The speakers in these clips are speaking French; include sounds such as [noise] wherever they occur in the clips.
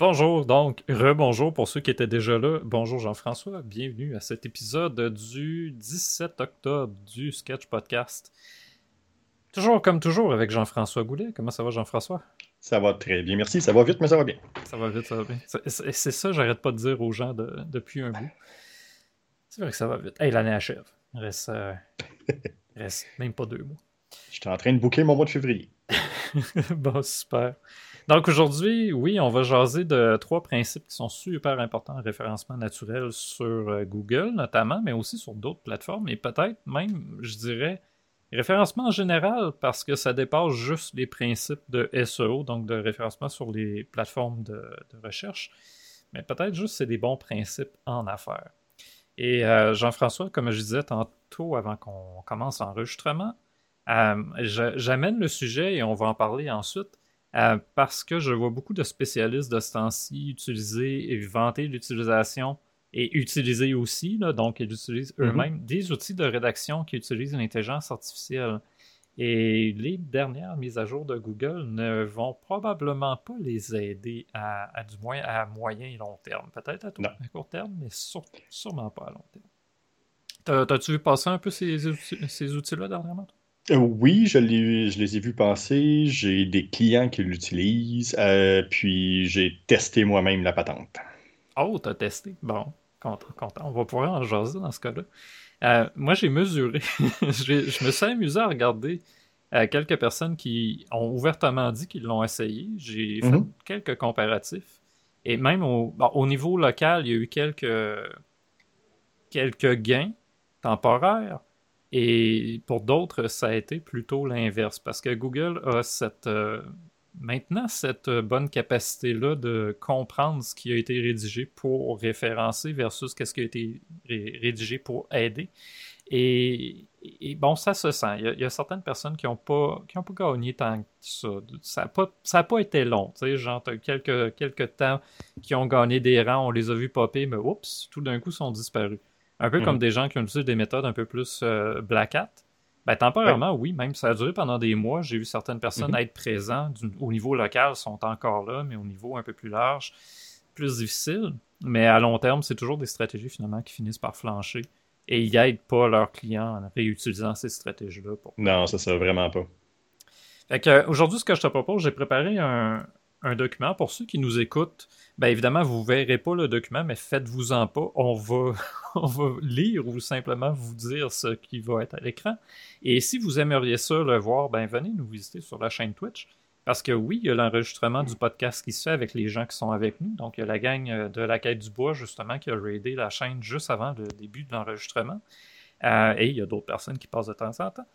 Bonjour, donc, rebonjour pour ceux qui étaient déjà là. Bonjour Jean-François, bienvenue à cet épisode du 17 octobre du Sketch Podcast. Toujours comme toujours avec Jean-François Goulet. Comment ça va Jean-François? Ça va très bien, merci. Ça va vite, mais ça va bien. Ça va vite, ça va bien. C'est ça, j'arrête pas de dire aux gens depuis un bout. C'est vrai que ça va vite. Hey, l'année achève. Il reste, euh, [laughs] reste même pas deux mois. J'étais en train de booker mon mois de février. [laughs] bon, super. Donc aujourd'hui, oui, on va jaser de trois principes qui sont super importants en référencement naturel sur euh, Google notamment, mais aussi sur d'autres plateformes et peut-être même, je dirais, référencement en général parce que ça dépasse juste les principes de SEO, donc de référencement sur les plateformes de, recherche, mais peut-être juste c'est des bons principes en affaires. Et euh, Jean-François, comme je disais tantôt avant qu'on commence l'enregistrement, euh, j'amène le sujet et on va en parler ensuite euh, parce que je vois beaucoup de spécialistes de ce temps-ci utiliser et vanter l'utilisation et utiliser aussi, donc ils utilisent mm-hmm. eux-mêmes des outils de rédaction qui utilisent l'intelligence artificielle. Et les dernières mises à jour de Google ne vont probablement pas les aider à, du moins à moyen et long terme. Peut-être à, court terme, mais sûrement pas à long terme. T'as-tu vu passer un peu ces, ces outils-là dernièrement? Euh, oui, je, je les ai vus passer. J'ai des clients qui l'utilisent. Euh, puis j'ai testé moi-même la patente. Oh, t'as testé? Bon, content, content. On va pouvoir en jaser dans ce cas-là. Euh, moi, j'ai mesuré. [laughs] je me suis amusé à regarder quelques personnes qui ont ouvertement dit qu'ils l'ont essayé. J'ai fait mhm. quelques comparatifs. Et même au, au, niveau local, il y a eu quelques, quelques gains temporaires. Et pour d'autres, ça a été plutôt l'inverse, parce que Google a cette, euh, maintenant cette bonne capacité-là de comprendre ce qui a été rédigé pour référencer versus ce qui a été rédigé pour aider. Et, bon, ça se sent. Il y a, certaines personnes qui n'ont pas, pas gagné tant que ça. Ça n'a pas, été long. Tu sais, genre, quelques, quelques temps qui ont gagné des rangs, on les a vus popper, mais oups, tout d'un coup, sont disparus. Un peu comme mhm. des gens qui ont utilisé des méthodes un peu plus euh, black hat. Ben, temporairement, oui, même ça a duré pendant des mois. J'ai vu certaines personnes mhm. être présentes au niveau local, sont encore là, mais au niveau un peu plus large, plus difficile. Mais à long terme, c'est toujours des stratégies finalement qui finissent par flancher. Et ils n'aident pas leurs clients en réutilisant ces stratégies-là. Non, ça sert vraiment pas. Fait que, aujourd'hui, ce que je te propose, j'ai préparé un, un document. Pour ceux qui nous écoutent, bien évidemment, vous ne verrez pas le document, mais faites-vous-en pas. On va, [laughs] on va lire ou simplement vous dire ce qui va être à l'écran. Et si vous aimeriez ça le voir, ben venez nous visiter sur la chaîne Twitch. Parce que oui, il y a l'enregistrement du podcast qui se fait avec les gens qui sont avec nous. Donc, il y a la gang euh, de la quête du bois, justement, qui a raidé la chaîne juste avant le début de l'enregistrement. Euh, et il y a d'autres personnes qui passent de temps en temps.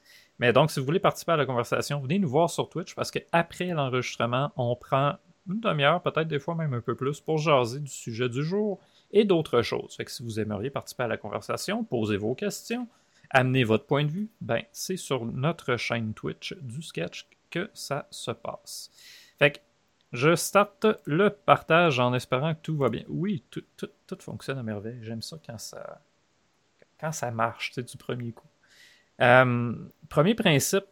Mais donc, si vous voulez participer à la conversation, venez nous voir sur Twitch parce qu'après l'enregistrement, on prend une demi-heure, peut-être des fois même un peu plus, pour jaser du sujet du jour et d'autres choses. Fait que si vous aimeriez participer à la conversation, posez vos questions, amenez votre point de vue, ben c'est sur notre chaîne Twitch du sketch que ça se passe. Fait que je starte le partage en espérant que tout va bien. Oui, tout, fonctionne à merveille. J'aime ça quand ça quand ça marche, c'est du premier coup. Euh, premier principe,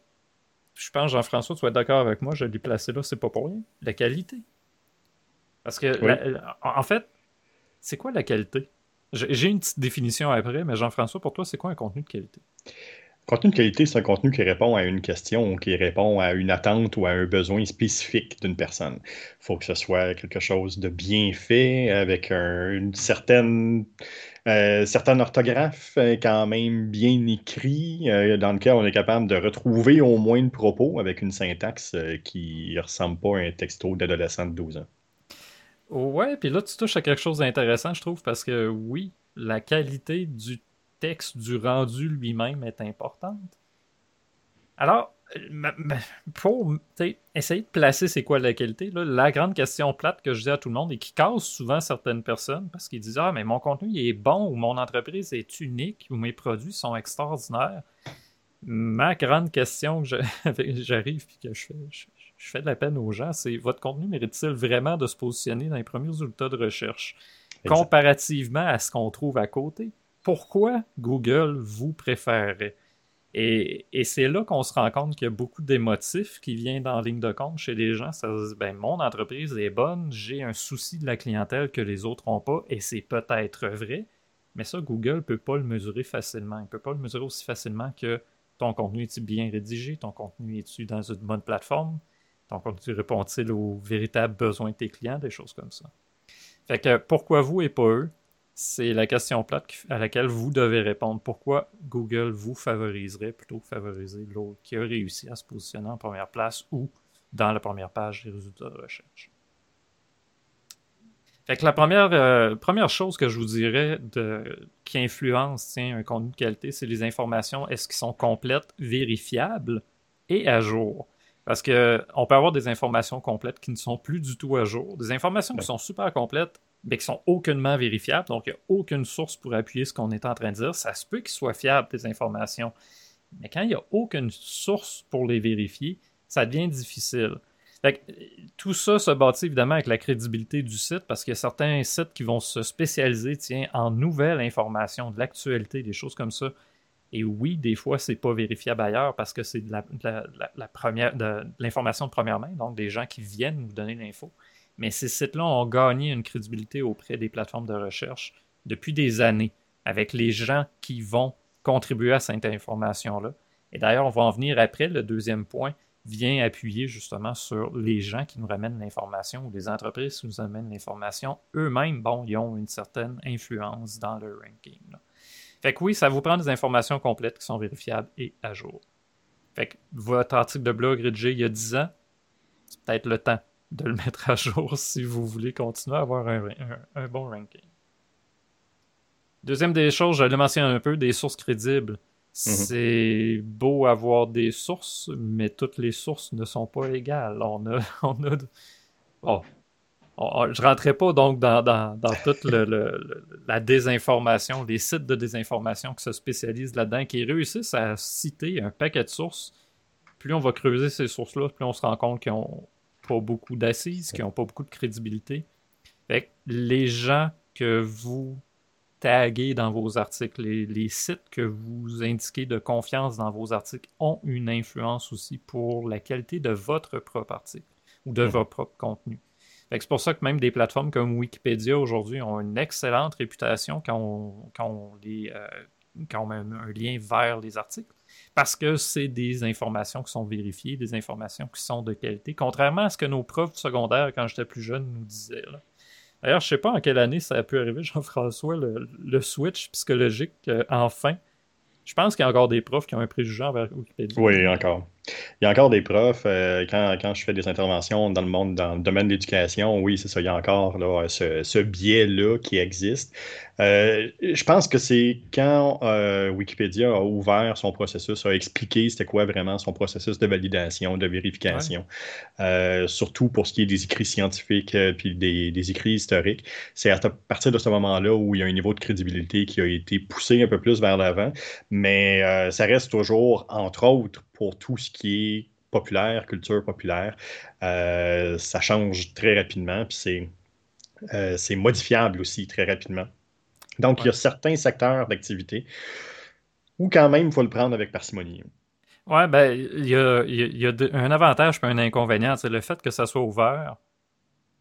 je pense, Jean-François, tu vas être d'accord avec moi, je l'ai placé là, c'est pas pour rien. La qualité. Parce que, en fait, c'est quoi la qualité? J'ai une petite définition après, mais Jean-François, pour toi, c'est quoi un contenu de qualité? Contenu de qualité, c'est un contenu qui répond à une question, qui répond à une attente ou à un besoin spécifique d'une personne. Il faut que ce soit quelque chose de bien fait, avec une certaine euh, euh, quand même bien écrits, euh, dans lequel on est capable de retrouver au moins une propos avec une syntaxe qui ressemble pas à un texto d'adolescent de 12 ans. Ouais, puis là, tu touches à quelque chose d'intéressant, je trouve, parce que oui, la qualité du texte, du rendu lui-même est importante. Alors, pour essayer de placer c'est quoi la qualité, la grande question plate que je dis à tout le monde et qui cause souvent certaines personnes parce qu'ils disent Ah, mais mon contenu est bon ou mon entreprise est unique ou mes produits sont extraordinaires. Ma grande question que [laughs] j'arrive et que je fais, je, fais de la peine aux gens, c'est votre contenu mérite-t-il vraiment de se positionner dans les premiers résultats de recherche comparativement à ce qu'on trouve à côté? Pourquoi Google vous préférerait? Et, c'est là qu'on se rend compte qu'il y a beaucoup d'émotifs qui viennent dans ligne de compte chez les gens. Ça se dit, ben, mon entreprise est bonne, j'ai un souci de la clientèle que les autres n'ont pas, et c'est peut-être vrai, mais ça, Google ne peut pas le mesurer facilement. Il ne peut pas le mesurer aussi facilement que ton contenu est-il bien rédigé, ton contenu est-il dans une bonne plateforme, ton contenu répond-il aux véritables besoins de tes clients, des choses comme ça. Fait que pourquoi vous et pas eux? C'est la question plate à laquelle vous devez répondre. Pourquoi Google vous favoriserait plutôt que favoriser l'autre qui a réussi à se positionner en première place ou dans la première page des résultats de recherche? Fait que la première, euh, première chose que je vous dirais de, qui influence un contenu de qualité, c'est les informations. Est-ce qu'ils sont complètes, vérifiables et à jour? Parce qu'on peut avoir des informations complètes qui ne sont plus du tout à jour. Des informations qui sont super complètes, mais qui sont aucunement vérifiables. Donc, il n'y a aucune source pour appuyer ce qu'on est en train de dire. Ça se peut qu'ils soient fiables, des informations. Mais quand il n'y a aucune source pour les vérifier, ça devient difficile. tout ça se bâtit évidemment avec la crédibilité du site parce qu'il y a certains sites qui vont se spécialiser tiens, en nouvelles informations, de l'actualité, des choses comme ça. Et oui, des fois, c'est pas vérifiable ailleurs parce que c'est de la, première, de, l'information de première main, donc des gens qui viennent nous donner l'info. Mais ces sites-là ont gagné une crédibilité auprès des plateformes de recherche depuis des années, avec les gens qui vont contribuer à cette information-là. Et d'ailleurs, on va en venir après. Le deuxième point vient appuyer justement sur les gens qui nous ramènent l'information ou les entreprises qui nous amènent l'information. Eux-mêmes, bon, ils ont une certaine influence dans le ranking. Fait que oui, ça vous prend des informations complètes qui sont vérifiables et à jour. Fait que votre article de blog rédigé il y a 10 ans, c'est peut-être le temps de le mettre à jour si vous voulez continuer à avoir un, bon ranking. Deuxième des choses, je l'ai mentionné un peu, des sources crédibles. Mhm. C'est beau avoir des sources, mais toutes les sources ne sont pas égales. On a, [laughs] on a, bon, je rentrais pas donc dans, toute la désinformation, les sites de désinformation qui se spécialisent là-dedans, qui réussissent à citer un paquet de sources. Plus on va creuser ces sources-là, plus on se rend compte qu'ils n'ont pas beaucoup d'assises, qu'ils n'ont pas beaucoup de crédibilité. les gens que vous taguez dans vos articles, les, les, sites que vous indiquez de confiance dans vos articles ont une influence aussi pour la qualité de votre propre article ou de votre propre contenu. C'est pour ça que même des plateformes comme Wikipédia aujourd'hui ont une excellente réputation quand on, les, euh, met un lien vers les articles. Parce que c'est des informations qui sont vérifiées, des informations qui sont de qualité, contrairement à ce que nos profs secondaires, quand j'étais plus jeune, nous disaient. D'ailleurs, je ne sais pas en quelle année ça a pu arriver, [laughs] Jean-François, le, switch psychologique, euh, enfin. Je pense qu'il y a encore des profs qui ont un préjugé envers Wikipédia. Oui, encore. Il y a encore des profs, euh, quand, quand, je fais des interventions dans le monde, dans le domaine de l'éducation, oui, c'est ça, il y a encore ce, ce biais-là qui existe. Euh, je pense que c'est quand euh, Wikipédia a ouvert son processus, a expliqué c'était quoi vraiment son processus de validation, de vérification, surtout pour ce qui est des écrits scientifiques puis des, des, écrits historiques. C'est à partir de ce moment-là où il y a un niveau de crédibilité qui a été poussé un peu plus vers l'avant, mais ça reste toujours, entre autres, pour tout ce qui est populaire, culture populaire. Euh, ça change très rapidement, puis euh, c'est modifiable aussi très rapidement. Donc, il y a certains secteurs d'activité où quand même, il faut le prendre avec parcimonie. Oui, ben, il y a, y a un avantage et un inconvénient. C'est le fait que ça soit ouvert.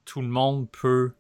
Tout le monde peut,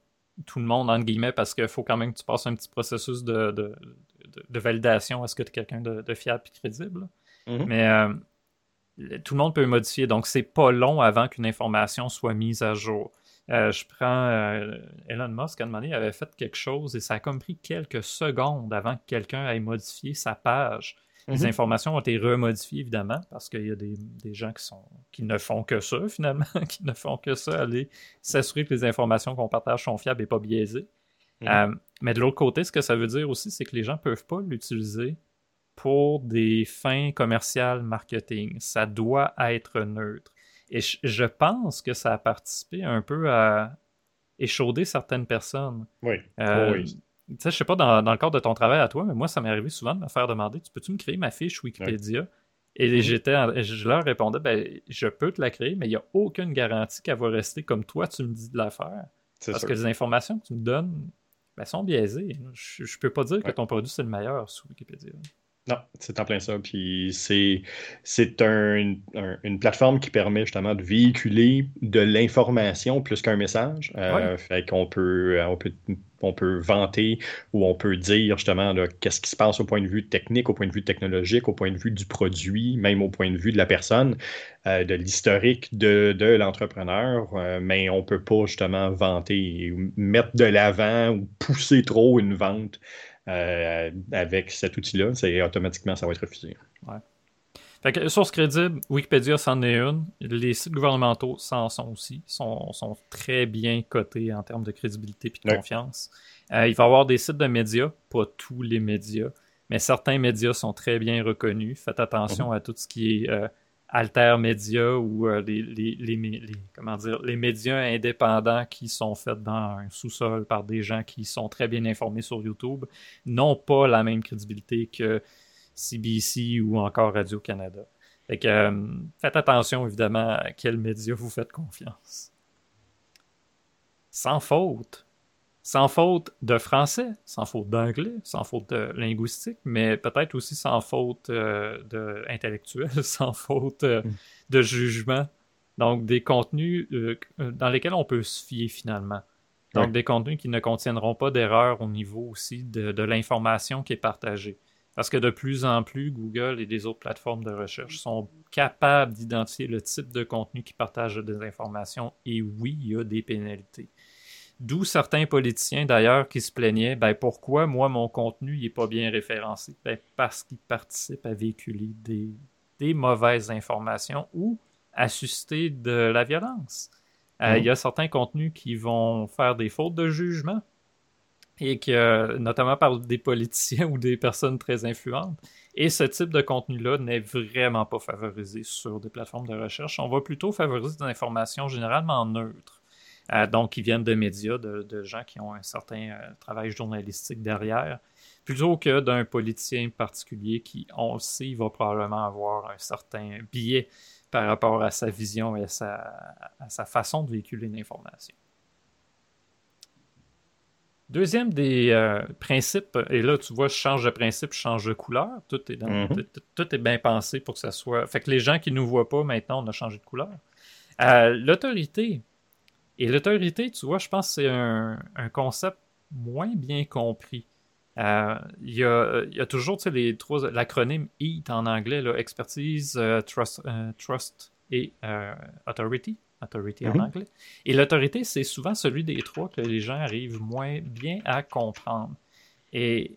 tout le monde, entre guillemets, parce qu'il faut quand même que tu passes un petit processus de, de, validation. Est-ce que tu es quelqu'un de, fiable et crédible? Mm-hmm. Mais euh, tout le monde peut modifier. Donc, c'est pas long avant qu'une information soit mise à jour. Euh, je prends euh, Elon Musk, à un moment donné, il avait fait quelque chose et ça a compris quelques secondes avant que quelqu'un ait modifié sa page. Les mhm. informations ont été remodifiées, évidemment, parce qu'il y a des, gens qui, sont, qui ne font que ça, finalement, [laughs] qui ne font que ça, aller s'assurer que les informations qu'on partage sont fiables et pas biaisées. Mhm. Euh, mais de l'autre côté, ce que ça veut dire aussi, c'est que les gens ne peuvent pas l'utiliser pour des fins commerciales marketing. Ça doit être neutre. Et je pense que ça a participé un peu à échauder certaines personnes. Oui. Euh, oui. Tu sais, je sais pas dans, le cadre de ton travail à toi, mais moi, ça m'est arrivé souvent de me faire demander Tu peux-tu me créer ma fiche Wikipédia? Et j'étais, je leur répondais ben, Je peux te la créer, mais il n'y a aucune garantie qu'elle va rester comme toi, tu me dis de la faire. Parce que les informations que tu me donnes ben, sont biaisées. Je ne peux pas dire que ton produit, c'est le meilleur sur Wikipédia. Non, c'est en plein ça. Puis c'est, c'est un, une plateforme qui permet justement de véhiculer de l'information plus qu'un message. Euh, fait qu'on peut, on peut, on peut vanter ou on peut dire justement qu'est-ce qui se passe au point de vue technique, au point de vue technologique, au point de vue du produit, même au point de vue de la personne, euh, de l'historique de, de l'entrepreneur. Euh, mais on ne peut pas justement vanter, mettre de l'avant ou pousser trop une vente. Euh, avec cet outil-là, c'est automatiquement ça va être refusé. Ouais. Fait que, source crédible, Wikipédia c'en est une. Les sites gouvernementaux s'en sont aussi. Sont, sont très bien cotés en termes de crédibilité et de confiance. Euh, il va y avoir des sites de médias, pas tous les médias, mais certains médias sont très bien reconnus. Faites attention mhm. à tout ce qui est euh, Alter Média ou euh, les médias indépendants qui sont faits dans un sous-sol par des gens qui sont très bien informés sur YouTube n'ont pas la même crédibilité que CBC ou encore Radio-Canada. Fait euh, faites attention évidemment à quels médias vous faites confiance. Sans faute, sans faute de français, sans faute d'anglais, sans faute de linguistique, mais peut-être aussi sans faute euh, de intellectuelle, [laughs] sans faute euh, mm. de jugement. Donc des contenus euh, dans lesquels on peut se fier finalement. Donc des contenus qui ne contiendront pas d'erreur au niveau aussi de, de l'information qui est partagée. Parce que de plus en plus, Google et les autres plateformes de recherche sont capables d'identifier le type de contenu qui partage des informations. Et oui, il y a des pénalités. D'où certains politiciens d'ailleurs qui se plaignaient, ben pourquoi moi mon contenu n'est pas bien référencé? Ben parce qu'ils participent à véhiculer des, mauvaises informations ou à susciter de la violence. Euh, il y a certains contenus qui vont faire des fautes de jugement et que, notamment par des politiciens [laughs] ou des personnes très influentes. Et ce type de contenu-là n'est vraiment pas favorisé sur des plateformes de recherche. On va plutôt favoriser des informations généralement neutres. Euh, donc qui viennent de médias, de, gens qui ont un certain euh, travail journalistique derrière, plutôt que d'un politicien particulier qui, on le sait, va probablement avoir un certain biais par rapport à sa vision et à sa, façon de véhiculer l'information. Deuxième des euh, principes, et là tu vois, je change de principe, je change de couleur. Tout est, mm-hmm. tout, est bien pensé pour que ça soit. Fait que les gens qui ne nous voient pas maintenant, on a changé de couleur. L'autorité, et l'autorité, tu vois, je pense que c'est un, concept moins bien compris. Euh, il, y a, toujours les trois l'acronyme EAT en anglais, là, expertise, euh, trust, euh, trust et authority. Authority en mhm. anglais. Et l'autorité, c'est souvent celui des trois que les gens arrivent moins bien à comprendre. Et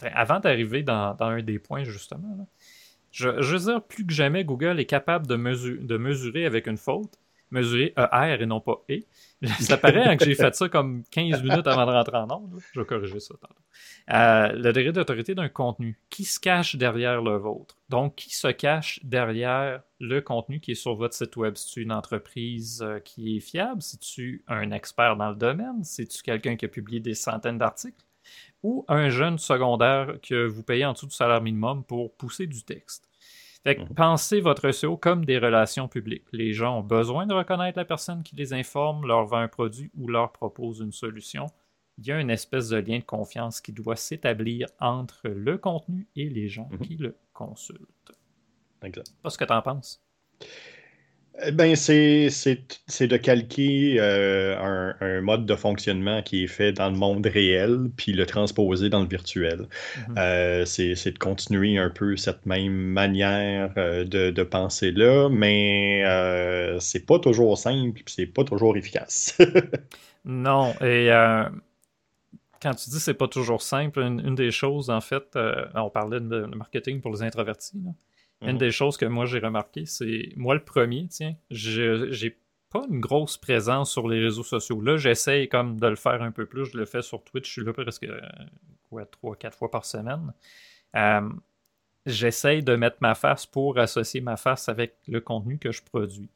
ben, avant d'arriver dans, un des points, justement, je, veux dire, plus que jamais, Google est capable de, de mesurer avec une faute mesurer ER et non pas E. [laughs] Ça paraît hein, que j'ai fait ça comme 15 minutes avant de rentrer en ordre. Je vais corriger ça tantôt. Euh, le degré d'autorité d'un contenu. Qui se cache derrière le vôtre? Donc, qui se cache derrière le contenu qui est sur votre site web? Si tu une entreprise euh, qui est fiable? Si tu un expert dans le domaine? Si tu quelqu'un qui a publié des centaines d'articles? Ou un jeune secondaire que vous payez en dessous du salaire minimum pour pousser du texte? Mhm. pensez votre SEO comme des relations publiques. Les gens ont besoin de reconnaître la personne qui les informe, leur vend un produit ou leur propose une solution. Il y a une espèce de lien de confiance qui doit s'établir entre le contenu et les gens mhm. qui le consultent. Exact. Pas ce que tu en penses. Eh ben, c'est de calquer euh, un, mode de fonctionnement qui est fait dans le monde réel, puis le transposer dans le virtuel. Mm-hmm. Euh, c'est de continuer un peu cette même manière euh, de, de penser là, mais c'est pas toujours simple, c'est pas toujours efficace. [laughs] non, et quand tu dis c'est pas toujours simple, une, des choses, en fait, on parlait de, marketing pour les introvertis. Là. Une mhm. des choses que moi j'ai remarqué, c'est moi le premier, tiens, je j'ai pas une grosse présence sur les réseaux sociaux. Là, j'essaye comme de le faire un peu plus. Je le fais sur Twitch, je suis là presque euh, quoi, 3 quatre fois par semaine. Euh, j'essaye de mettre ma face pour associer ma face avec le contenu que je produis.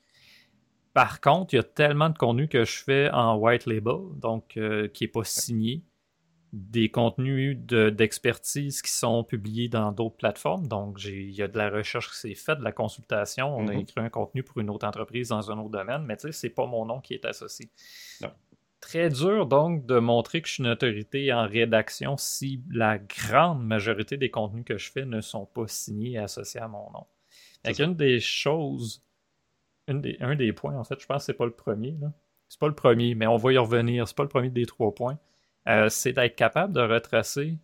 Par contre, il y a tellement de contenu que je fais en white label, donc euh, qui n'est pas signé, des contenus d'expertise qui sont publiés dans d'autres plateformes. Donc, il y a de la recherche qui s'est faite, de la consultation. On a mhm. écrit un contenu pour une autre entreprise dans un autre domaine, mais tu sais, c'est pas mon nom qui est associé. Très dur donc de montrer que je suis une autorité en rédaction si la grande majorité des contenus que je fais ne sont pas signés et associés à mon nom. une des choses, des, un des points, en fait, je pense que c'est pas le premier. C'est pas le premier, mais on va y revenir. C'est pas le premier des trois points. Euh, c'est d'être capable de retracer,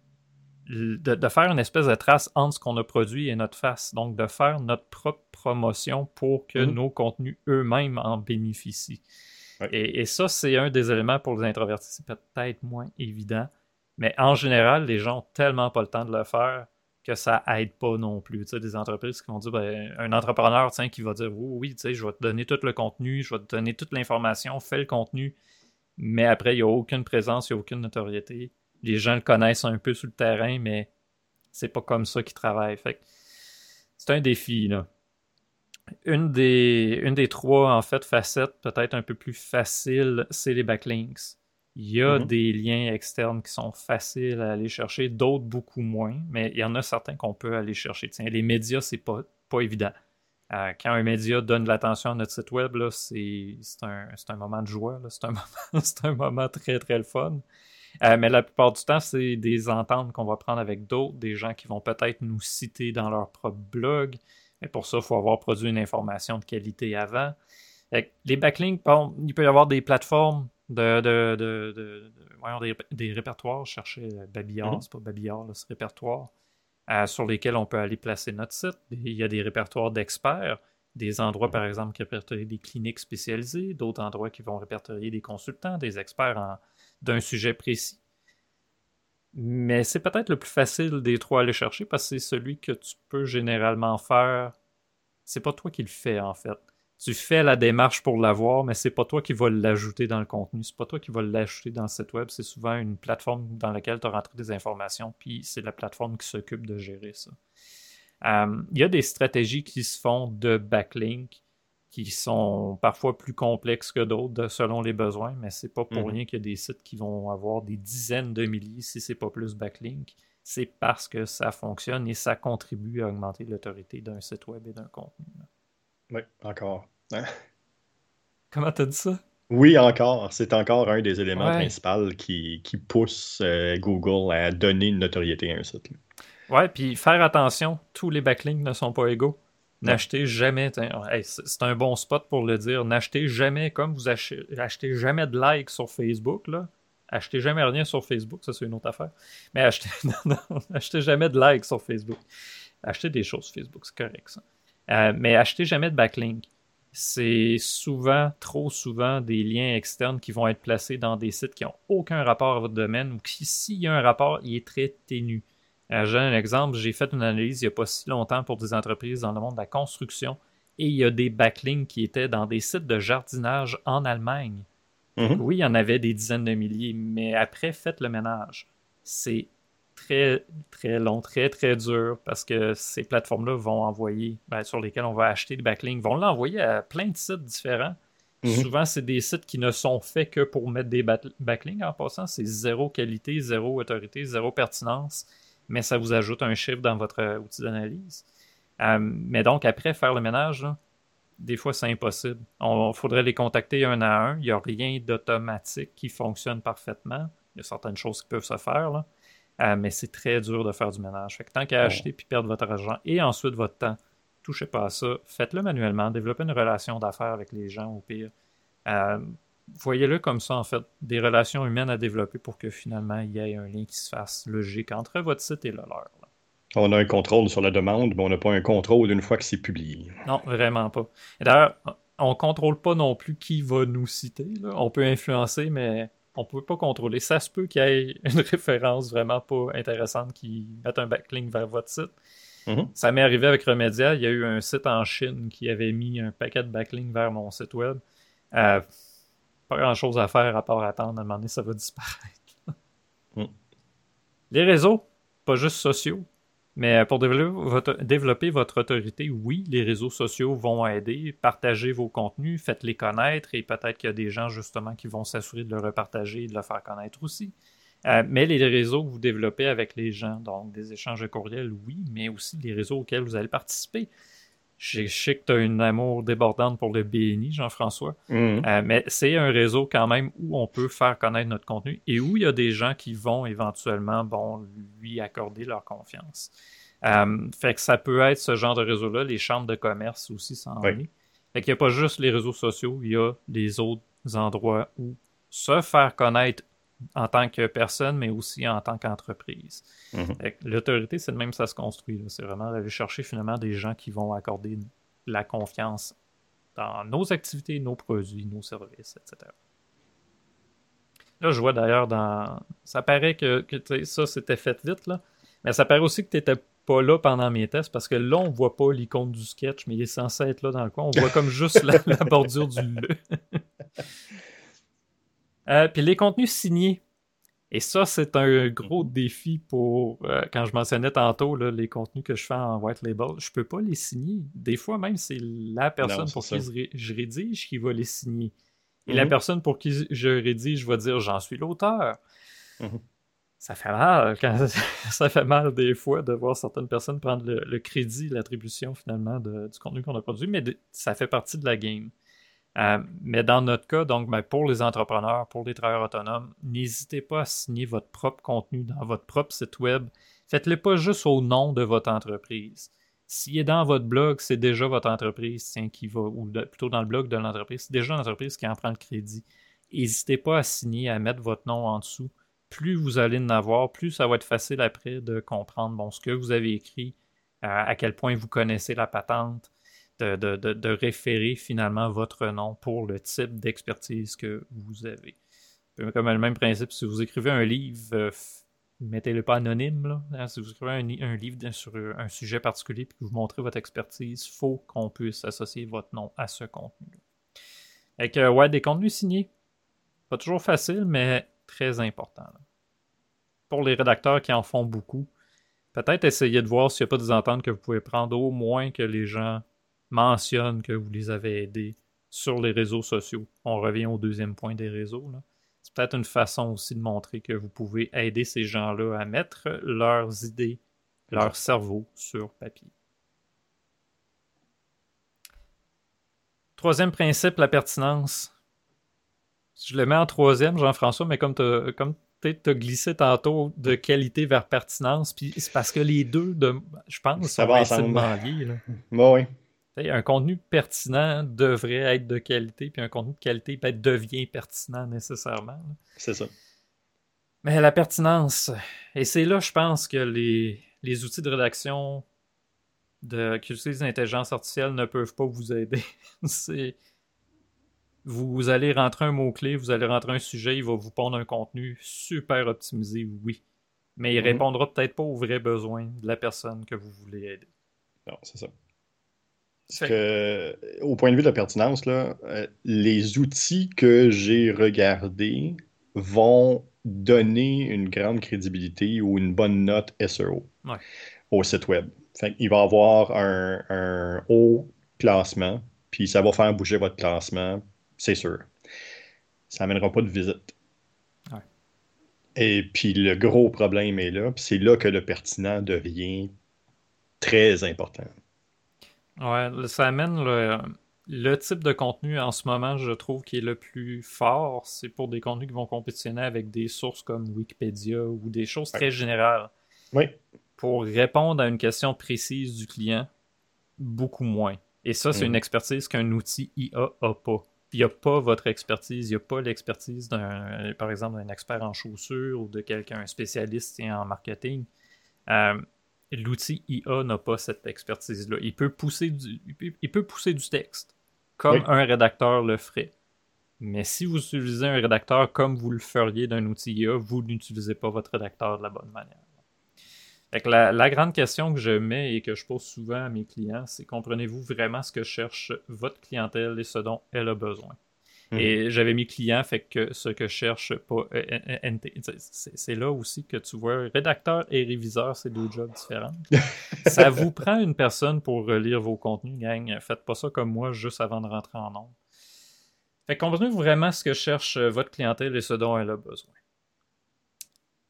de, faire une espèce de trace entre ce qu'on a produit et notre face. Donc, de faire notre propre promotion pour que mhm. nos contenus eux-mêmes en bénéficient. Et, ça, c'est un des éléments pour les introvertis. C'est peut-être moins évident. Mais en général, les gens ont tellement pas le temps de le faire que ça aide pas non plus. Tu sais, des entreprises qui vont dire, ben, un entrepreneur tiens, qui va dire oui, oui, tu sais, je vais te donner tout le contenu, je vais te donner toute l'information, fais le contenu. Mais après, il n'y a aucune présence, il n'y a aucune notoriété. Les gens le connaissent un peu sur le terrain, mais c'est pas comme ça qu'ils travaillent. Fait c'est un défi, là une des, une des trois en fait facettes peut-être un peu plus faciles, c'est les backlinks. Il y a mhm. des liens externes qui sont faciles à aller chercher, d'autres beaucoup moins, mais il y en a certains qu'on peut aller chercher. Tiens, les médias, c'est pas, pas évident. Euh, quand un média donne de l'attention à notre site web, c'est un, un, moment de joie, c'est un, [laughs] un, moment très très le fun. Euh, mais la plupart du temps, c'est des ententes qu'on va prendre avec d'autres, des gens qui vont peut-être nous citer dans leur propre blog, mais pour ça, il faut avoir produit une information de qualité avant. Les backlinks, bon, il peut y avoir des plateformes de, de, de, voyons, des, répertoires. Je cherchais Babillard, mm-hmm. c'est pas Babillard, c'est répertoire. Sur lesquels on peut aller placer notre site. Il y a des répertoires d'experts, des endroits, par exemple, qui répertorient des cliniques spécialisées, d'autres endroits qui vont répertorier des consultants, des experts d'un sujet précis. Mais c'est peut-être le plus facile des trois à aller chercher parce que c'est celui que tu peux généralement faire. C'est pas toi qui le fais en fait. Tu fais la démarche pour l'avoir, mais c'est pas toi qui vas l'ajouter dans le contenu. C'est pas toi qui vas l'ajouter dans le site web. C'est souvent une plateforme dans laquelle tu as rentré des informations, puis c'est la plateforme qui s'occupe de gérer ça. Euh, il y a des stratégies qui se font de backlink qui sont parfois plus complexes que d'autres selon les besoins, mais c'est pas pour mhm. rien qu'il y a des sites qui vont avoir des dizaines de milliers, si c'est pas plus backlink. C'est parce que ça fonctionne et ça contribue à augmenter l'autorité d'un site web et d'un contenu. Oui, encore. Hein? Comment t'as dit ça? Oui, encore. C'est encore un des éléments principaux qui, qui pousse euh, Google à donner une notoriété à un site. Oui, puis faire attention, tous les backlinks ne sont pas égaux. N'achetez jamais, c'est un bon spot pour le dire, n'achetez jamais, comme vous achetez, jamais de likes sur Facebook, là. Achetez jamais rien sur Facebook, ça c'est une autre affaire. Mais achetez, [laughs] non, achetez jamais de likes sur Facebook. Achetez des choses sur Facebook, c'est correct ça. Euh, mais achetez jamais de backlink. C'est souvent, trop souvent, des liens externes qui vont être placés dans des sites qui n'ont aucun rapport à votre domaine ou qui, s'il y a un rapport, il est très ténu. Euh, j'ai un exemple, j'ai fait une analyse il n'y a pas si longtemps pour des entreprises dans le monde de la construction et il y a des backlinks qui étaient dans des sites de jardinage en Allemagne. Mhm. Oui, il y en avait des dizaines de milliers, mais après, faites le ménage. C'est très, très long, très, très dur parce que ces plateformes-là vont envoyer, ben, sur lesquelles on va acheter des backlinks, vont l'envoyer à plein de sites différents. Mhm. Souvent, c'est des sites qui ne sont faits que pour mettre des backlinks en passant. C'est zéro qualité, zéro autorité, zéro pertinence mais ça vous ajoute un chiffre dans votre outil d'analyse. Euh, mais donc, après, faire le ménage, des fois, c'est impossible. Il faudrait les contacter un à un. Il n'y a rien d'automatique qui fonctionne parfaitement. Il y a certaines choses qui peuvent se faire, euh, mais c'est très dur de faire du ménage. Fait que tant qu'à acheter puis perdre votre argent et ensuite votre temps, touchez pas à ça. Faites-le manuellement. Développez une relation d'affaires avec les gens au pire. Euh, voyez-le comme ça, en fait, des relations humaines à développer pour que finalement il y ait un lien qui se fasse logique entre votre site et le leur. On a un contrôle sur la demande, mais on n'a pas un contrôle une fois que c'est publié. Non, vraiment pas. D'ailleurs, on ne contrôle pas non plus qui va nous citer. On peut influencer, mais on ne peut pas contrôler. Ça se peut qu'il y ait une [laughs] référence vraiment pas intéressante qui mette un backlink vers votre site. Mm-hmm. Ça m'est arrivé avec Remedia. Il y a eu un site en Chine qui avait mis un paquet de backlinks vers mon site web. Euh, pas grand chose à faire à part attendre à un moment donné, ça va disparaître. Mm. Les réseaux, pas juste sociaux, mais pour développer votre, autorité, oui, les réseaux sociaux vont aider. Partagez vos contenus, faites-les connaître et peut-être qu'il y a des gens justement qui vont s'assurer de le repartager et de le faire connaître aussi. Euh, mais les réseaux que vous développez avec les gens, donc des échanges de courriels, oui, mais aussi les réseaux auxquels vous allez participer. Je sais que tu as une amour débordante pour le BNI, Jean-François, Mhm. Euh, mais c'est un réseau quand même où on peut faire connaître notre contenu et où il y a des gens qui vont éventuellement bon, lui accorder leur confiance. Euh, fait que ça peut être ce genre de réseau-là. Les chambres de commerce aussi s'en Oui. Fait qu'il n'y a pas juste les réseaux sociaux, il y a les autres endroits où se faire connaître en tant que personne, mais aussi en tant qu'entreprise. Mhm. Que L'autorité, c'est de même ça se construit. C'est vraiment d'aller chercher finalement des gens qui vont accorder la confiance dans nos activités, nos produits, nos services, etc. Là, je vois d'ailleurs dans. Ça paraît que, ça, c'était fait vite, là. Mais ça paraît aussi que tu n'étais pas là pendant mes tests parce que là, on voit pas l'icône du sketch, mais il est censé être là dans le coin. On voit comme juste la, [laughs] la bordure du le. Euh, Puis les contenus signés. Et ça, c'est un gros défi pour, euh, quand je mentionnais tantôt, là, les contenus que je fais en white label, je peux pas les signer. Des fois, même, c'est la personne Non, pour ça. qui je ré- je rédige qui va les signer. Et la Mhm. personne pour qui je rédige va dire j'en suis l'auteur. Mhm. Ça fait mal quand [laughs] ça fait mal des fois de voir certaines personnes prendre le, le crédit, l'attribution finalement de- du contenu qu'on a produit, mais de- ça fait partie de la game. Euh, mais dans notre cas, donc ben, pour les entrepreneurs, pour les travailleurs autonomes, n'hésitez pas à signer votre propre contenu dans votre propre site web. Faites-le pas juste au nom de votre entreprise. S'il est dans votre blog, c'est déjà votre entreprise tiens, qui va, ou plutôt dans le blog de l'entreprise, c'est déjà l'entreprise qui en prend le crédit. N'hésitez pas à signer, à mettre votre nom en dessous. Plus vous allez en avoir, plus ça va être facile après de comprendre ce que vous avez écrit, euh, à quel point vous connaissez la patente, de, de- de- de référer finalement votre nom pour le type d'expertise que vous avez. Peu Comme le même principe, si vous écrivez un livre, euh, mettez-le pas anonyme. Hein, Si vous écrivez un, un livre sur un sujet particulier et que vous montrez votre expertise, il faut qu'on puisse associer votre nom à ce contenu. Avec ouais, des contenus signés. Pas toujours facile, mais très important. Pour les rédacteurs qui en font beaucoup, peut-être essayer de voir s'il n'y a pas des ententes que vous pouvez prendre, au moins que les gens mentionnent que vous les avez aidés sur les réseaux sociaux. On revient au deuxième point des réseaux. C'est peut-être une façon aussi de montrer que vous pouvez aider ces gens-là à mettre leurs idées, leur cerveau sur papier. Troisième principe, la pertinence. Je le mets en troisième, Jean-François, mais comme tu as, glissé tantôt de qualité vers pertinence, puis c'est parce que les deux, de, je pense, Ça sont va ensemble. liés. là. Bon, oui. Un contenu pertinent devrait être de qualité, puis un contenu de qualité devient pertinent nécessairement. C'est ça. Mais la pertinence, et c'est là, je pense, que les, les outils de rédaction de, qui utilisent l'intelligence artificielle ne peuvent pas vous aider. [laughs] c'est vous allez rentrer un mot-clé, vous allez rentrer un sujet, il va vous pondre un contenu super optimisé, oui. Mais il Mhm. répondra peut-être pas aux vrais besoins de la personne que vous voulez aider. Non, c'est ça. Que, au point de vue de la pertinence, là, euh, les outils que j'ai regardés vont donner une grande crédibilité ou une bonne note SEO Ouais. au site web. Fait il va avoir un, un haut classement, puis ça va faire bouger votre classement, c'est sûr. Ça n'amènera pas de visite. Ouais. Et puis le gros problème est là, puis c'est là que le pertinent devient très important. Ouais, ça amène le, le type de contenu en ce moment, je trouve, qui est le plus fort. C'est pour des contenus qui vont compétitionner avec des sources comme Wikipédia ou des choses très générales. Oui, Pour répondre à une question précise du client, beaucoup moins. Et ça, c'est Mhm. une expertise qu'un outil IA a pas. Il n'y a pas votre expertise, il n'y a pas l'expertise d'un, par exemple, d'un expert en chaussures ou de quelqu'un, un spécialiste en marketing. Euh, L'outil IA n'a pas cette expertise-là. Il peut pousser du, il peut, il peut pousser du texte, comme Oui. un rédacteur le ferait. Mais si vous utilisez un rédacteur comme vous le feriez d'un outil IA, vous n'utilisez pas votre rédacteur de la bonne manière. Fait que la, la grande question que je mets et que je pose souvent à mes clients, c'est comprenez-vous vraiment ce que cherche votre clientèle et ce dont elle a besoin? Mhm. Et j'avais mis client, fait que ce que cherche pas euh, euh, euh, NT. C'est là aussi que tu vois, rédacteur et réviseur, c'est deux jobs différents. [laughs] ça vous prend une personne pour relire vos contenus, gang. Faites pas ça comme moi juste avant de rentrer en nombre. Fait que comprenez-vous vraiment ce que cherche votre clientèle et ce dont elle a besoin.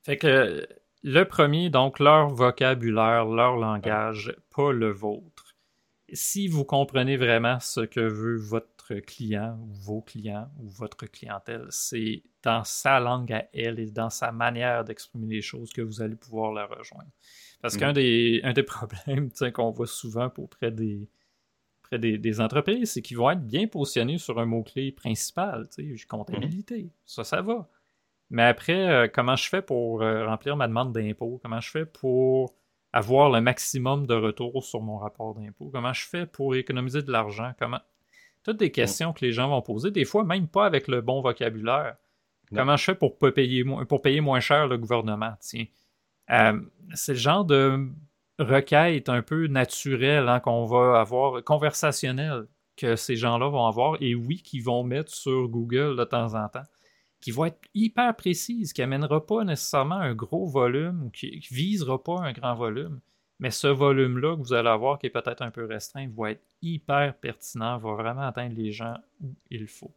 Fait que le premier, donc leur vocabulaire, leur langage, pas le vôtre. si vous comprenez vraiment ce que veut votre client ou vos clients ou votre clientèle, c'est dans sa langue à elle et dans sa manière d'exprimer les choses que vous allez pouvoir la rejoindre. Parce qu'un des, un des problèmes [laughs] qu'on voit souvent auprès des, auprès des, entreprises, c'est qu'ils vont être bien positionnés sur un mot-clé principal, comptabilité. Mhm. Ça, ça va. Mais après, euh, comment je fais pour euh, remplir ma demande d'impôt? Comment je fais pour avoir le maximum de retour sur mon rapport d'impôt? Comment je fais pour économiser de l'argent? Comment... Toutes des questions que les gens vont poser, des fois même pas avec le bon vocabulaire. Comment je fais pour, payer, pour payer moins cher le gouvernement? Tiens? Euh, c'est le genre de requête un peu naturelle hein, qu'on va avoir, conversationnelle, que ces gens-là vont avoir, et oui, qu'ils vont mettre sur Google de temps en temps qui va être hyper précise, qui n'amènera pas nécessairement un gros volume ou qui ne visera pas un grand volume. Mais ce volume-là que vous allez avoir, qui est peut-être un peu restreint, va être hyper pertinent, va vraiment atteindre les gens où il faut.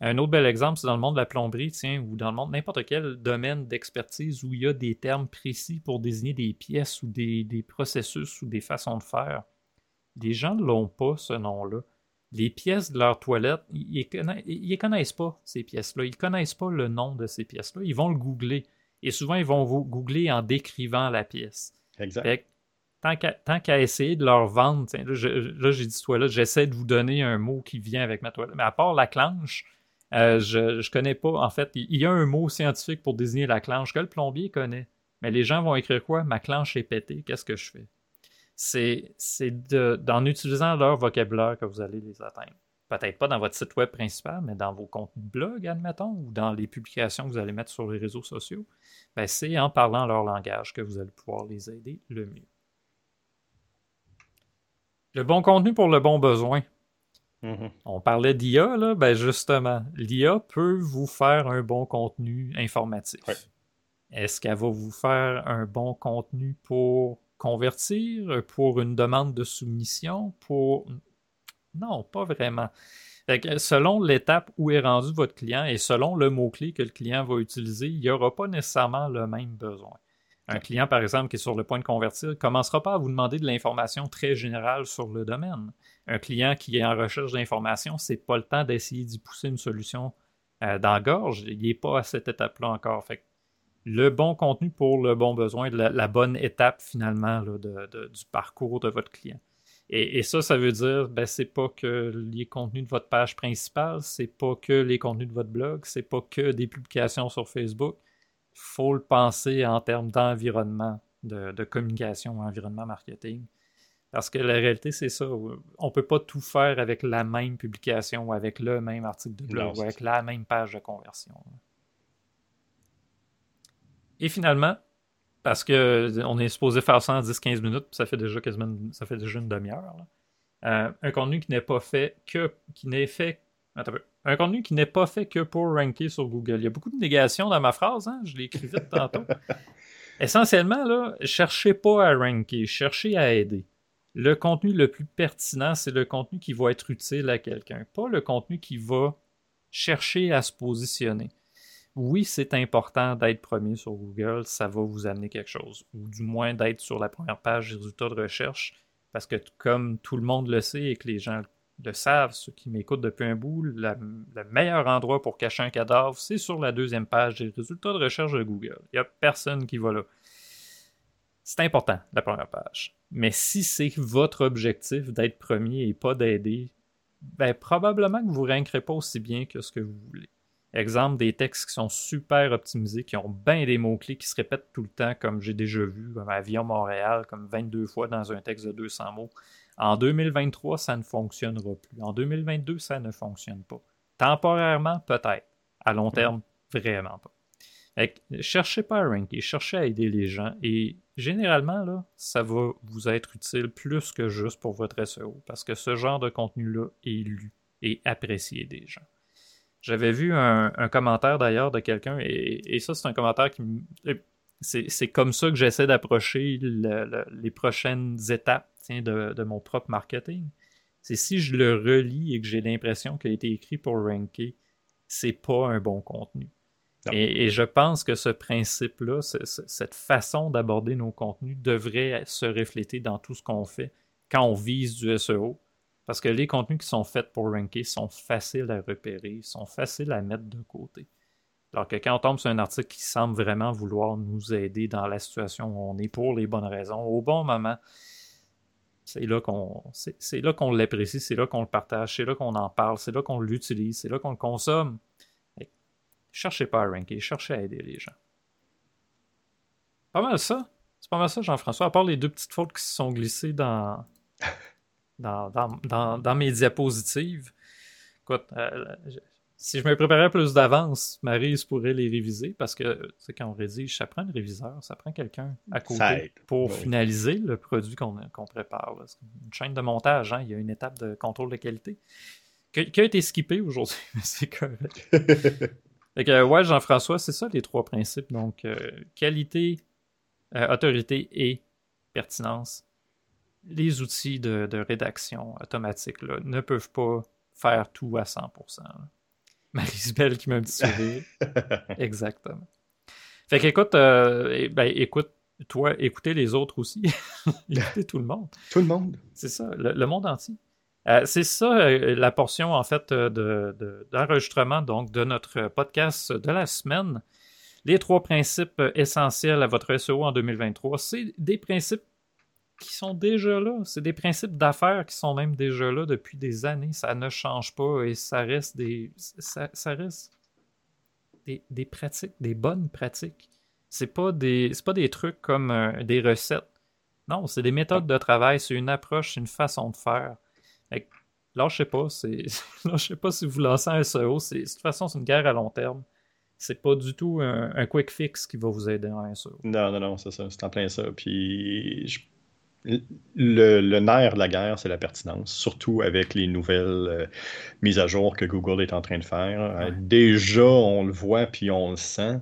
Un autre bel exemple, c'est dans le monde de la plomberie, tiens, ou dans le monde n'importe quel domaine d'expertise où il y a des termes précis pour désigner des pièces ou des, des processus ou des façons de faire. Les gens ne l'ont pas, ce nom-là les pièces de leur toilette, ils ne connaissent, pas, ces pièces-là. Ils ne connaissent pas le nom de ces pièces-là. Ils vont le googler. Et souvent, ils vont vous googler en décrivant la pièce. Exact. Tant qu'à essayer de leur vendre, là, j'ai dit toilette, j'essaie de vous donner un mot qui vient avec ma toilette. Mais à part la clanche, euh, je ne connais pas. En fait, il y a un mot scientifique pour désigner la clanche que le plombier connaît. Mais les gens vont écrire quoi? Ma clanche est pétée, qu'est-ce que je fais? c'est en utilisant leur vocabulaire que vous allez les atteindre. Peut-être pas dans votre site web principal, mais dans vos contenus blog, admettons, ou dans les publications que vous allez mettre sur les réseaux sociaux. Ben, c'est en parlant leur langage que vous allez pouvoir les aider le mieux. Le bon contenu pour le bon besoin. Mm-hmm. On parlait d'IA, là, ben justement, l'IA peut vous faire un bon contenu informatif. Est-ce qu'elle va vous faire un bon contenu pour convertir, pour une demande de soumission, pour... Non, pas vraiment. selon l'étape où est rendu votre client et selon le mot-clé que le client va utiliser, il n'y aura pas nécessairement le même besoin. Un client, par exemple, qui est sur le point de convertir, ne commencera pas à vous demander de l'information très générale sur le domaine. Un client qui est en recherche d'information, c'est pas le temps d'essayer d'y pousser une solution euh, dans la gorge. Il n'est pas à cette étape-là encore. Fait le bon contenu pour le bon besoin, la, bonne étape finalement du parcours de votre client. Et, ça, ça veut dire, ben, c'est pas que les contenus de votre page principale, c'est pas que les contenus de votre blog, c'est pas que des publications sur Facebook. Il faut le penser en termes d'environnement, de, communication, environnement marketing. Parce que la réalité, c'est ça. On ne peut pas tout faire avec la même publication ou avec le même article de blog ou avec la même page de conversion. Et finalement, parce qu'on est supposé faire ça en 10-15 minutes, ça fait déjà quasiment ça fait déjà une demi-heure. Euh, un contenu qui n'est pas fait que qui n'est fait un contenu qui n'est pas fait que pour ranker sur Google. Il y a beaucoup de négations dans ma phrase, hein? je l'ai écrit vite tantôt. [laughs] Essentiellement, là, cherchez pas à ranker, cherchez à aider. Le contenu le plus pertinent, c'est le contenu qui va être utile à quelqu'un, pas le contenu qui va chercher à se positionner oui, c'est important d'être premier sur Google, ça va vous amener quelque chose, ou du moins d'être sur la première page des résultats de recherche, parce que comme tout le monde le sait et que les gens le savent, ceux qui m'écoutent depuis un bout, le meilleur endroit pour cacher un cadavre, c'est sur la deuxième page des résultats de recherche de Google. Il n'y a personne qui va là. C'est important, la première page. Mais si c'est votre objectif d'être premier et pas d'aider, ben probablement que vous ne rankerez pas aussi bien que ce que vous voulez. Exemple, des textes qui sont super optimisés, qui ont bien des mots-clés qui se répètent tout le temps, comme j'ai déjà vu, comme Avion Montréal, comme 22 fois dans un texte de 200 mots. En 2023, ça ne fonctionnera plus. En 2022, ça ne fonctionne pas. Temporairement, peut-être. À long terme, vraiment pas. cherchez pas à ranker, cherchez à aider les gens. Et généralement, là, ça va vous être utile plus que juste pour votre SEO, parce que ce genre de contenu-là est lu et apprécié des gens. J'avais vu un, commentaire d'ailleurs de quelqu'un, et, ça, c'est un commentaire qui C'est comme ça que j'essaie d'approcher les prochaines étapes de, mon propre marketing. C'est si je le relis et que j'ai l'impression qu'il a été écrit pour ranker, c'est pas un bon contenu. Et, je pense que ce principe-là, cette façon d'aborder nos contenus devrait se refléter dans tout ce qu'on fait quand on vise du SEO. Parce que les contenus qui sont faits pour ranker sont faciles à repérer, sont faciles à mettre de côté. Alors que quand on tombe sur un article qui semble vraiment vouloir nous aider dans la situation où on est pour les bonnes raisons, au bon moment, c'est là qu'on c'est là qu'on l'apprécie, c'est là qu'on le partage, c'est là qu'on en parle, c'est là qu'on l'utilise, c'est là qu'on le consomme. cherchez pas à ranker, cherchez à aider les gens. Pas mal ça. C'est pas mal ça, Jean-François, à part les deux petites fautes qui se sont glissées dans, [laughs] dans, dans, dans, mes diapositives. Écoute, euh, si je me préparais plus d'avance, Marise pourrait les réviser parce que quand on rédige, ça prend un réviseur, ça prend quelqu'un à côté pour finaliser le produit qu'on prépare. Une chaîne de montage, hein, il y a une étape de contrôle de qualité qui, a été skippée aujourd'hui, [laughs] mais c'est correct. [laughs] ouais, Jean-François, c'est ça les trois principes. Donc, euh, qualité, euh, autorité et pertinence les outils de, rédaction automatique ne peuvent pas faire tout à 100%. [laughs] Marie-Isabelle qui m'a un petit sourire. [laughs] Exactement. Fait qu'écoute, euh, eh, ben, écoute, toi, écoutez les autres aussi. [laughs] écoutez tout le monde. Tout le monde. C'est ça, le, monde entier. Euh, c'est ça euh, la portion en fait d'enregistrement de, donc de notre podcast de la semaine. Les trois principes essentiels à votre SEO en 2023, c'est des principes qui sont déjà là. C'est des principes d'affaires qui sont même déjà là depuis des années. Ça ne change pas et ça reste des, ça, reste des, pratiques, des bonnes pratiques. C'est pas des, pas des trucs comme euh, des recettes. Non, c'est des méthodes de travail, c'est une approche, c'est une façon de faire. Là, je sais pas, c'est, là, je sais pas si vous lancez un SEO, de toute façon, c'est une guerre à long terme. C'est pas du tout un, quick fix qui va vous aider en SEO. Non, non, non, c'est ça, c'est en plein ça. Puis je le, nerf de la guerre, c'est la pertinence, surtout avec les nouvelles euh, mises à jour que Google est en train de faire. Euh, déjà, on le voit puis on le sent.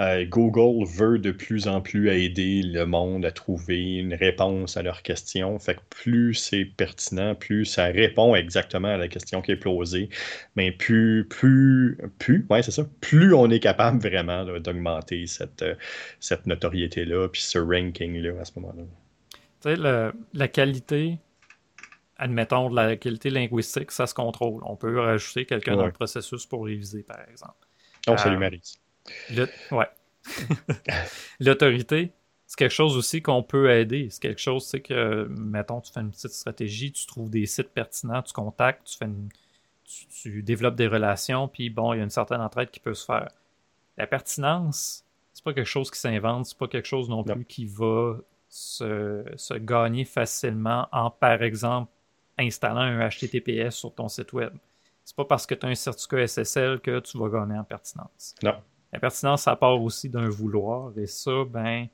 Euh, Google veut de plus en plus aider le monde à trouver une réponse à leurs questions. Fait que plus c'est pertinent, plus ça répond exactement à la question qui est posée, mais plus, plus, plus, ouais, c'est ça, plus on est capable vraiment d'augmenter cette, cette notoriété-là, puis ce ranking-là à ce moment-là la qualité, admettons, de la qualité linguistique, ça se contrôle. On peut rajouter quelqu'un dans le processus pour réviser, par exemple. Oh, salut, Marie. Ouais. [laughs] L'autorité, c'est quelque chose aussi qu'on peut aider. C'est quelque chose, c'est que, mettons, tu fais une petite stratégie, tu trouves des sites pertinents, tu contactes, tu, fais tu, développes des relations, puis bon, il y a une certaine entraide qui peut se faire. La pertinence, c'est pas quelque chose qui s'invente, c'est pas quelque chose non plus qui va se, gagner facilement en, par exemple, installant un HTTPS sur ton site web. C'est pas parce que tu as un certificat SSL que tu vas gagner en pertinence. Non. La pertinence, ça part aussi d'un vouloir. Et ça, ben,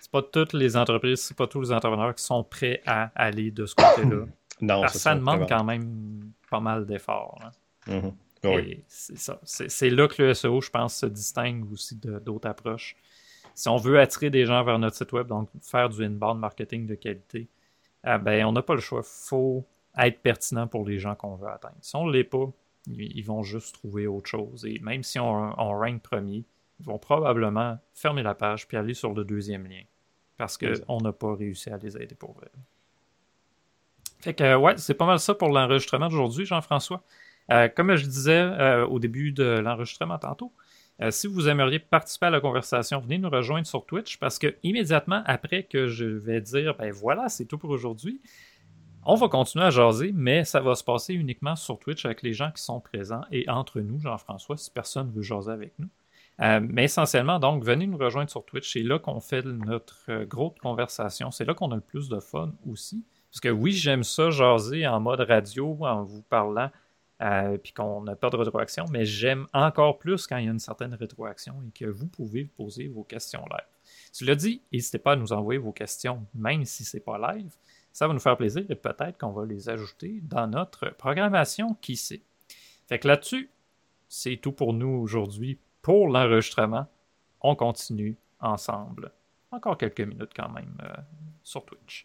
c'est pas toutes les entreprises, c'est pas tous les entrepreneurs qui sont prêts à aller de ce côté-là. [coughs] non, ça, demande quand même pas mal d'efforts. Hein. Mm-hmm. C'est ça. C'est là que le SEO, je pense, se distingue aussi d'autres approches si on veut attirer des gens vers notre site web, donc faire du inbound marketing de qualité, ah ben, on n'a pas le choix. Il faut être pertinent pour les gens qu'on veut atteindre. Si on ne l'est pas, ils vont juste trouver autre chose. Et même si on, on rank premier, ils vont probablement fermer la page puis aller sur le deuxième lien. Parce qu'on n'a pas réussi à les aider pour vrai. Fait que, ouais, c'est pas mal ça pour l'enregistrement d'aujourd'hui, Jean-François. Euh, comme je disais euh, au début de l'enregistrement tantôt, euh, si vous aimeriez participer à la conversation, venez nous rejoindre sur Twitch parce que immédiatement après que je vais dire ben voilà, c'est tout pour aujourd'hui, on va continuer à jaser, mais ça va se passer uniquement sur Twitch avec les gens qui sont présents et entre nous, Jean-François, si personne veut jaser avec nous. Euh, mais essentiellement, donc, venez nous rejoindre sur Twitch. C'est là qu'on fait notre euh, grosse conversation. C'est là qu'on a le plus de fun aussi. Parce que oui, j'aime ça jaser en mode radio, en vous parlant euh, puis qu'on n'a pas de rétroaction, mais j'aime encore plus quand il y a une certaine rétroaction et que vous pouvez poser vos questions live. Cela dit, n'hésitez pas à nous envoyer vos questions, même si ce n'est pas live. Ça va nous faire plaisir et peut-être qu'on va les ajouter dans notre programmation, qui sait. Fait que là-dessus, c'est tout pour nous aujourd'hui pour l'enregistrement. On continue ensemble. Encore quelques minutes quand même euh, sur Twitch.